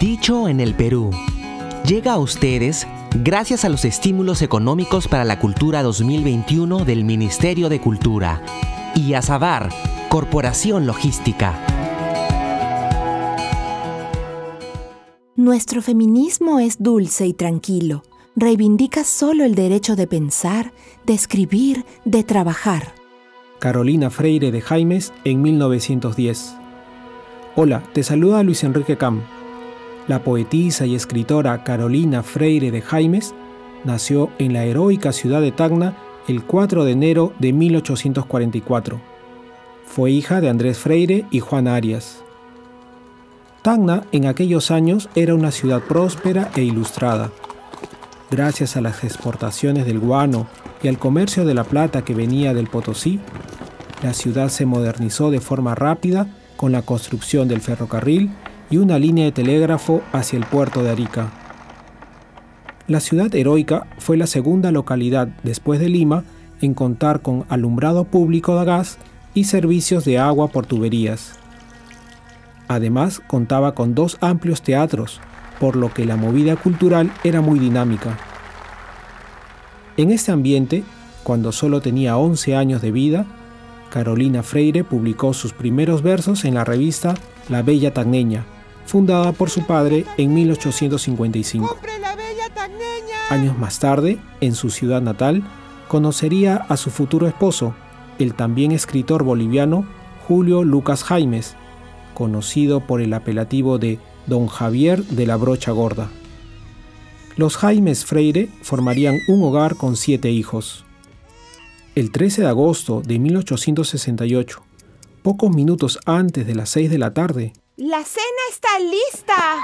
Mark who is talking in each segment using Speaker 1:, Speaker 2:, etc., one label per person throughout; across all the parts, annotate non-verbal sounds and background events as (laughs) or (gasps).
Speaker 1: Dicho en el Perú. Llega a ustedes gracias a los estímulos económicos para la cultura 2021 del Ministerio de Cultura y a Sabar, Corporación Logística.
Speaker 2: Nuestro feminismo es dulce y tranquilo. Reivindica solo el derecho de pensar, de escribir, de trabajar.
Speaker 3: Carolina Freire de Jaimes en 1910. Hola, te saluda Luis Enrique Cam. La poetisa y escritora Carolina Freire de Jaimes nació en la heroica ciudad de Tacna el 4 de enero de 1844. Fue hija de Andrés Freire y Juan Arias. Tacna en aquellos años era una ciudad próspera e ilustrada. Gracias a las exportaciones del guano y al comercio de la plata que venía del Potosí, la ciudad se modernizó de forma rápida con la construcción del ferrocarril y una línea de telégrafo hacia el puerto de Arica. La ciudad heroica fue la segunda localidad después de Lima en contar con alumbrado público de gas y servicios de agua por tuberías. Además, contaba con dos amplios teatros, por lo que la movida cultural era muy dinámica. En este ambiente, cuando solo tenía 11 años de vida, Carolina Freire publicó sus primeros versos en la revista La Bella Tagneña, fundada por su padre en 1855. Años más tarde, en su ciudad natal, conocería a su futuro esposo, el también escritor boliviano Julio Lucas Jaimes, conocido por el apelativo de Don Javier de la Brocha Gorda. Los Jaimes Freire formarían un hogar con siete hijos. El 13 de agosto de 1868, pocos minutos antes de las 6 de la tarde,
Speaker 4: la cena está lista.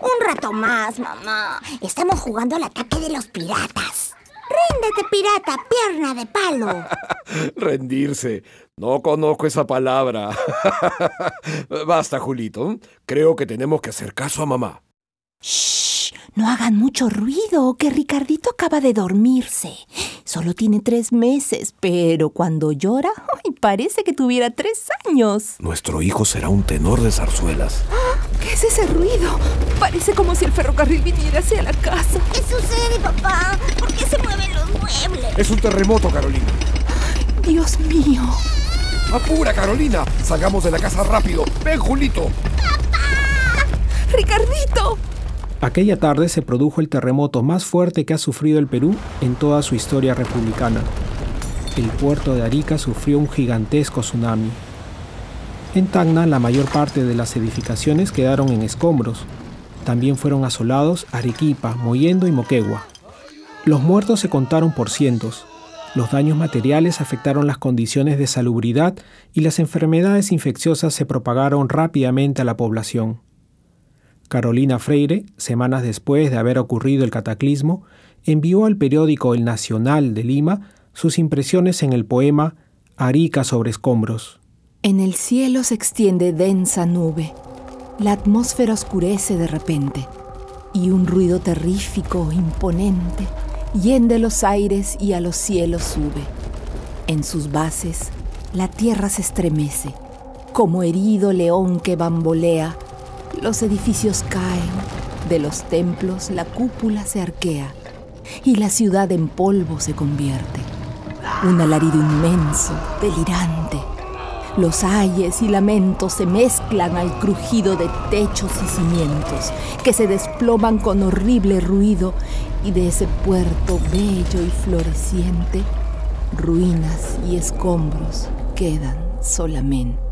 Speaker 5: Un rato más, mamá. Estamos jugando al ataque de los piratas.
Speaker 4: Ríndete, pirata, pierna de palo. (laughs)
Speaker 6: Rendirse. No conozco esa palabra. (laughs) Basta, Julito. Creo que tenemos que hacer caso a mamá.
Speaker 2: Shh, no hagan mucho ruido, que Ricardito acaba de dormirse. Solo tiene tres meses, pero cuando llora, parece que tuviera tres años.
Speaker 6: Nuestro hijo será un tenor de zarzuelas. (gasps)
Speaker 2: ¿Qué es ese ruido? Parece como si el ferrocarril viniera hacia la casa.
Speaker 5: ¿Qué sucede, papá? ¿Por qué se mueven los muebles?
Speaker 6: Es un terremoto, Carolina. (gasps)
Speaker 2: Dios mío.
Speaker 6: ¡Apura, Carolina! Salgamos de la casa rápido. ¡Ven, Julito!
Speaker 2: ¡Papá! ¡Ricardito!
Speaker 3: Aquella tarde se produjo el terremoto más fuerte que ha sufrido el Perú en toda su historia republicana. El puerto de Arica sufrió un gigantesco tsunami. En Tacna la mayor parte de las edificaciones quedaron en escombros. También fueron asolados Arequipa, Moyendo y Moquegua. Los muertos se contaron por cientos. Los daños materiales afectaron las condiciones de salubridad y las enfermedades infecciosas se propagaron rápidamente a la población. Carolina Freire, semanas después de haber ocurrido el cataclismo, envió al periódico El Nacional de Lima sus impresiones en el poema Arica sobre escombros.
Speaker 2: En el cielo se extiende densa nube, la atmósfera oscurece de repente, y un ruido terrífico, imponente, yende los aires y a los cielos sube. En sus bases, la tierra se estremece, como herido león que bambolea los edificios caen, de los templos la cúpula se arquea y la ciudad en polvo se convierte. Un alarido inmenso, delirante. Los ayes y lamentos se mezclan al crujido de techos y cimientos que se desploman con horrible ruido y de ese puerto bello y floreciente, ruinas y escombros quedan solamente.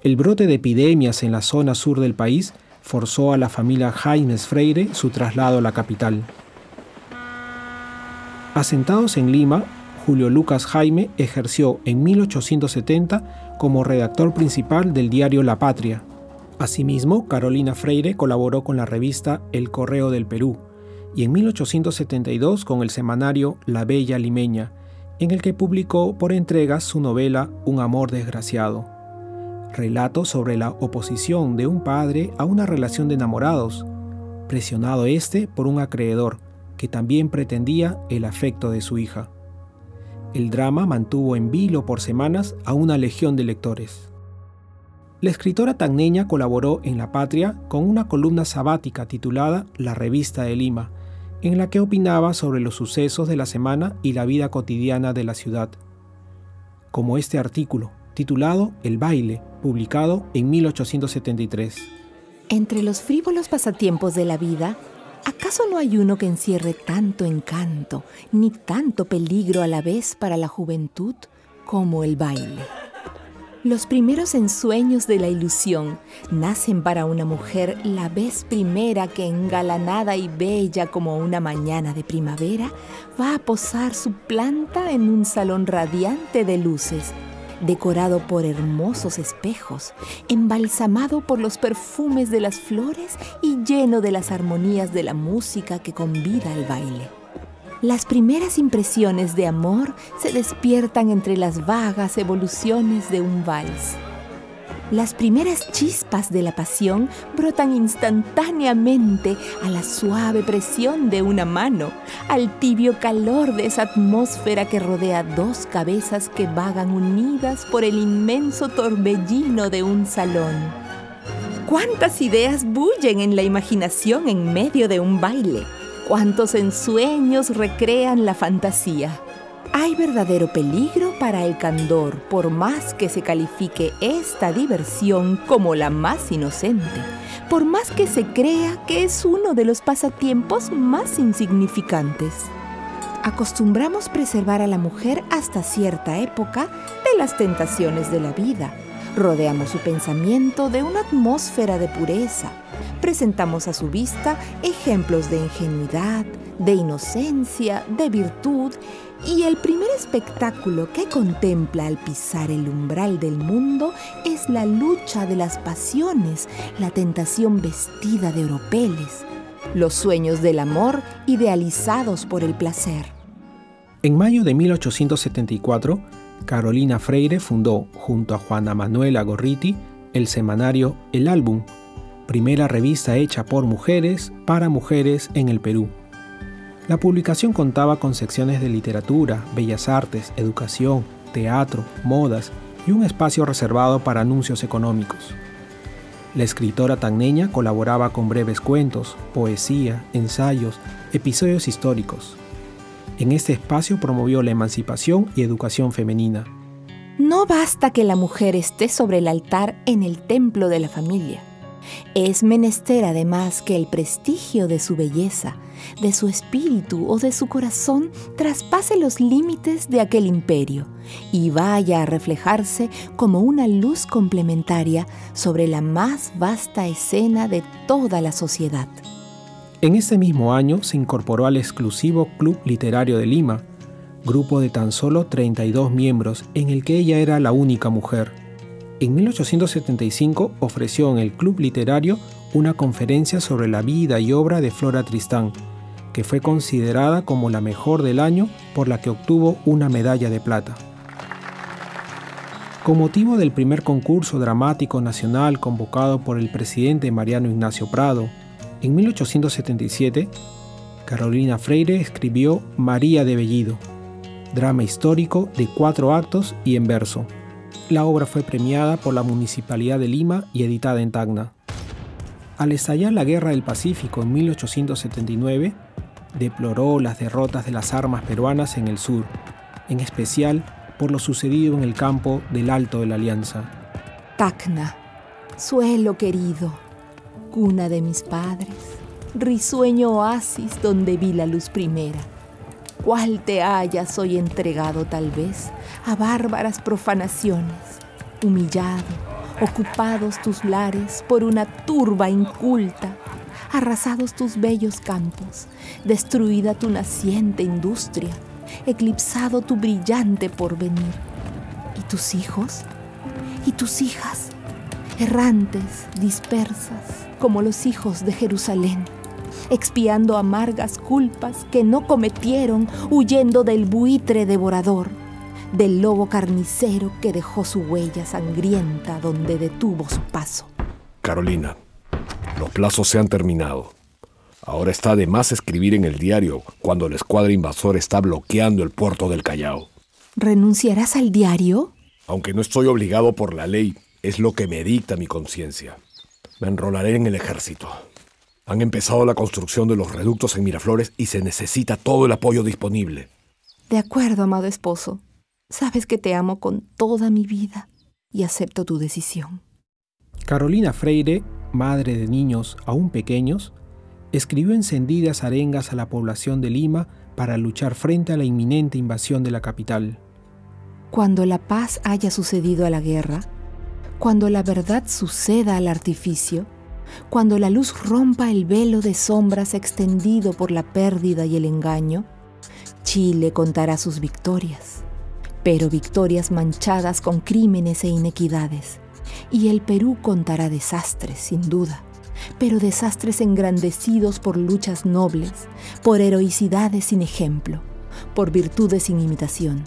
Speaker 3: El brote de epidemias en la zona sur del país forzó a la familia Jaimes Freire su traslado a la capital. Asentados en Lima, Julio Lucas Jaime ejerció en 1870 como redactor principal del diario La Patria. Asimismo, Carolina Freire colaboró con la revista El Correo del Perú y en 1872 con el semanario La Bella Limeña, en el que publicó por entregas su novela Un amor desgraciado relato sobre la oposición de un padre a una relación de enamorados, presionado este por un acreedor que también pretendía el afecto de su hija. El drama mantuvo en vilo por semanas a una legión de lectores. La escritora tagneña colaboró en La Patria con una columna sabática titulada La Revista de Lima, en la que opinaba sobre los sucesos de la semana y la vida cotidiana de la ciudad. Como este artículo, titulado El baile, publicado en 1873.
Speaker 2: Entre los frívolos pasatiempos de la vida, ¿acaso no hay uno que encierre tanto encanto ni tanto peligro a la vez para la juventud como el baile? Los primeros ensueños de la ilusión nacen para una mujer la vez primera que engalanada y bella como una mañana de primavera va a posar su planta en un salón radiante de luces, decorado por hermosos espejos, embalsamado por los perfumes de las flores y lleno de las armonías de la música que convida al baile. Las primeras impresiones de amor se despiertan entre las vagas evoluciones de un vals. Las primeras chispas de la pasión brotan instantáneamente a la suave presión de una mano, al tibio calor de esa atmósfera que rodea dos cabezas que vagan unidas por el inmenso torbellino de un salón. ¿Cuántas ideas bullen en la imaginación en medio de un baile? cuántos ensueños recrean la fantasía. Hay verdadero peligro para el candor, por más que se califique esta diversión como la más inocente, por más que se crea que es uno de los pasatiempos más insignificantes. Acostumbramos preservar a la mujer hasta cierta época de las tentaciones de la vida. Rodeamos su pensamiento de una atmósfera de pureza, presentamos a su vista ejemplos de ingenuidad, de inocencia, de virtud, y el primer espectáculo que contempla al pisar el umbral del mundo es la lucha de las pasiones, la tentación vestida de oropeles, los sueños del amor idealizados por el placer.
Speaker 3: En mayo de 1874, Carolina Freire fundó, junto a Juana Manuela Gorriti, el semanario El Álbum, primera revista hecha por mujeres para mujeres en el Perú. La publicación contaba con secciones de literatura, bellas artes, educación, teatro, modas y un espacio reservado para anuncios económicos. La escritora tagneña colaboraba con breves cuentos, poesía, ensayos, episodios históricos. En este espacio promovió la emancipación y educación femenina.
Speaker 2: No basta que la mujer esté sobre el altar en el templo de la familia. Es menester además que el prestigio de su belleza, de su espíritu o de su corazón traspase los límites de aquel imperio y vaya a reflejarse como una luz complementaria sobre la más vasta escena de toda la sociedad.
Speaker 3: En ese mismo año se incorporó al exclusivo Club Literario de Lima, grupo de tan solo 32 miembros en el que ella era la única mujer. En 1875 ofreció en el Club Literario una conferencia sobre la vida y obra de Flora Tristán, que fue considerada como la mejor del año por la que obtuvo una medalla de plata. Con motivo del primer concurso dramático nacional convocado por el presidente Mariano Ignacio Prado, en 1877, Carolina Freire escribió María de Bellido, drama histórico de cuatro actos y en verso, la obra fue premiada por la Municipalidad de Lima y editada en Tacna. Al estallar la Guerra del Pacífico en 1879, deploró las derrotas de las armas peruanas en el sur, en especial por lo sucedido en el campo del Alto de la Alianza.
Speaker 2: Tacna, suelo querido, cuna de mis padres, risueño oasis donde vi la luz primera cuál te hayas hoy entregado tal vez a bárbaras profanaciones, humillado, ocupados tus lares por una turba inculta, arrasados tus bellos campos, destruida tu naciente industria, eclipsado tu brillante porvenir. ¿Y tus hijos? ¿Y tus hijas? Errantes, dispersas, como los hijos de Jerusalén expiando amargas culpas que no cometieron, huyendo del buitre devorador, del lobo carnicero que dejó su huella sangrienta donde detuvo su paso.
Speaker 6: Carolina, los plazos se han terminado. Ahora está de más escribir en el diario cuando la escuadra invasor está bloqueando el puerto del Callao.
Speaker 2: ¿Renunciarás al diario?
Speaker 6: Aunque no estoy obligado por la ley, Es lo que me dicta mi conciencia. Me enrolaré en el ejército. Han empezado la construcción de los reductos en Miraflores y se necesita todo el apoyo disponible.
Speaker 2: De acuerdo, amado esposo. Sabes que te amo con toda mi vida y acepto tu decisión.
Speaker 3: Carolina Freire, madre de niños aún pequeños, escribió encendidas arengas a la población de Lima para luchar frente a la inminente invasión de la capital.
Speaker 2: Cuando la paz haya sucedido a la guerra, cuando la verdad suceda al artificio, cuando la luz rompa el velo de sombras extendido por la pérdida y el engaño, Chile contará sus victorias, pero victorias manchadas con crímenes e inequidades. Y el Perú contará desastres, sin duda, pero desastres engrandecidos por luchas nobles, por heroicidades sin ejemplo, por virtudes sin imitación.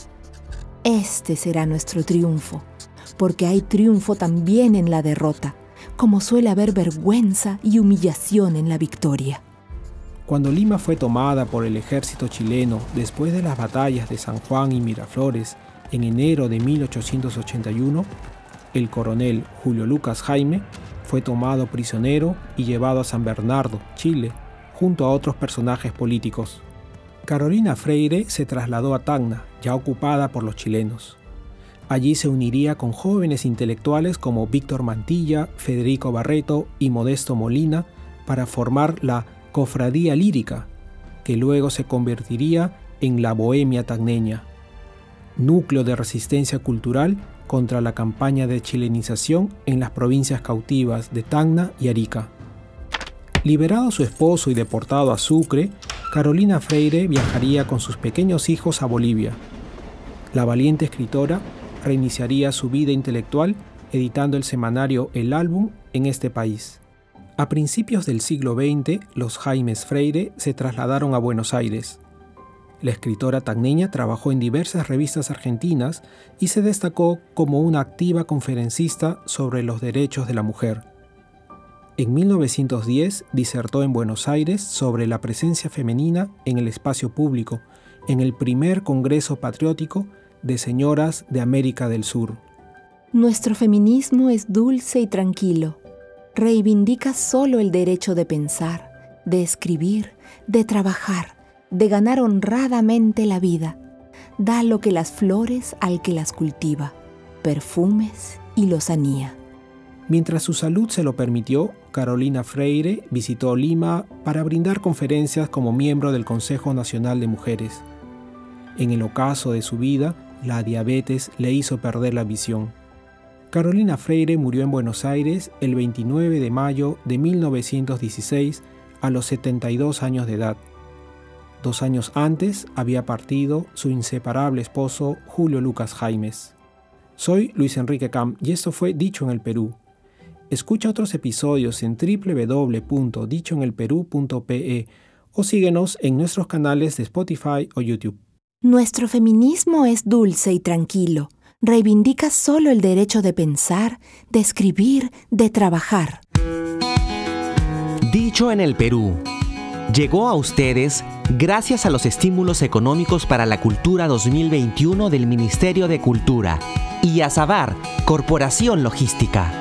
Speaker 2: Este será nuestro triunfo, porque hay triunfo también en la derrota, como suele haber vergüenza y humillación en la victoria.
Speaker 3: Cuando Lima fue tomada por el ejército chileno después de las batallas de San Juan y Miraflores en enero de 1881, el coronel Julio Lucas Jaime fue tomado prisionero y llevado a San Bernardo, Chile, junto a otros personajes políticos. Carolina Freire se trasladó a Tacna, ya ocupada por los chilenos. Allí se uniría con jóvenes intelectuales como Víctor Mantilla, Federico Barreto y Modesto Molina para formar la Cofradía Lírica, que luego se convertiría en la Bohemia Tagneña, núcleo de resistencia cultural contra la campaña de chilenización en las provincias cautivas de Tacna y Arica. Liberado su esposo y deportado a Sucre, Carolina Freire viajaría con sus pequeños hijos a Bolivia. La valiente escritora reiniciaría su vida intelectual editando el semanario El Álbum en este país. A principios del siglo XX, los Jaimes Freire se trasladaron a Buenos Aires. La escritora tagneña trabajó en diversas revistas argentinas y se destacó como una activa conferencista sobre los derechos de la mujer. En 1910 disertó en Buenos Aires sobre la presencia femenina en el espacio público, en el primer Congreso Patriótico de Señoras de América del Sur.
Speaker 2: Nuestro feminismo es dulce y tranquilo. Reivindica solo el derecho de pensar, de escribir, de trabajar, de ganar honradamente la vida. Da lo que las flores al que las cultiva, perfumes y lozanía.
Speaker 3: Mientras su salud se lo permitió, Carolina Freire visitó Lima para brindar conferencias como miembro del Consejo Nacional de Mujeres. En el ocaso de su vida, la diabetes le hizo perder la visión. Carolina Freire murió en Buenos Aires el 29 de mayo de 1916 a los 72 años de edad. Dos años antes había partido su inseparable esposo Julio Lucas Jaimes. Soy Luis Enrique Cam y esto fue Dicho en el Perú. Escucha otros episodios en www.dichoenelperú.pe o síguenos en nuestros canales de Spotify o YouTube.
Speaker 2: Nuestro feminismo es dulce y tranquilo. Reivindica solo el derecho de pensar, de escribir, de trabajar.
Speaker 1: Dicho en el Perú. Llegó a ustedes gracias a los estímulos económicos para la cultura 2021 del Ministerio de Cultura y a Sabar, Corporación Logística.